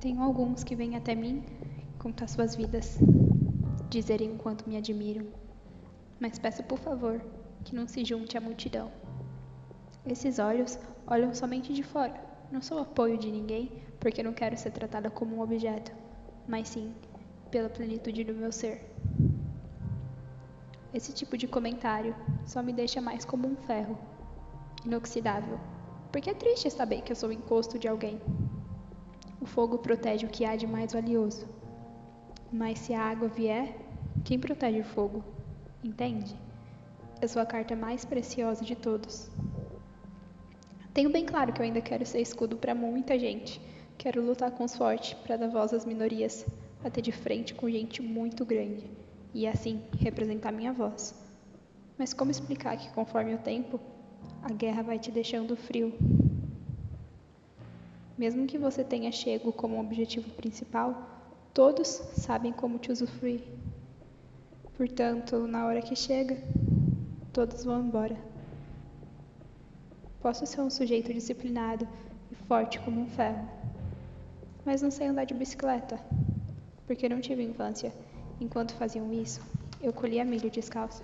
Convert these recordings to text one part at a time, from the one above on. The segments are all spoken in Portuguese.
Tenho alguns que vêm até mim contar suas vidas, dizerem quanto me admiram. Mas peço por favor que não se junte à multidão. Esses olhos olham somente de fora. Não sou apoio de ninguém porque não quero ser tratada como um objeto, mas sim pela plenitude do meu ser. Esse tipo de comentário só me deixa mais como um ferro, inoxidável, porque é triste saber que eu sou o encosto de alguém. O fogo protege o que há de mais valioso. Mas se a água vier, quem protege o fogo? Entende? Eu sou a carta mais preciosa de todos. Tenho bem claro que eu ainda quero ser escudo para muita gente. Quero lutar com os fortes para dar voz às minorias, bater de frente com gente muito grande e assim representar minha voz. Mas como explicar que conforme o tempo, a guerra vai te deixando frio? Mesmo que você tenha chego como objetivo principal, todos sabem como te usufruir. Portanto, na hora que chega, todos vão embora. Posso ser um sujeito disciplinado e forte como um ferro, mas não sei andar de bicicleta, porque não tive infância Enquanto faziam isso, eu colhia milho descalço.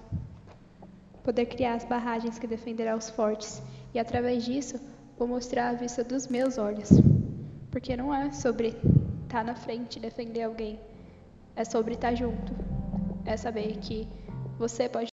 Poder criar as barragens que defenderão os fortes, e através disso vou mostrar a vista dos meus olhos. Porque não é sobre estar tá na frente e defender alguém, é sobre estar tá junto. É saber que você pode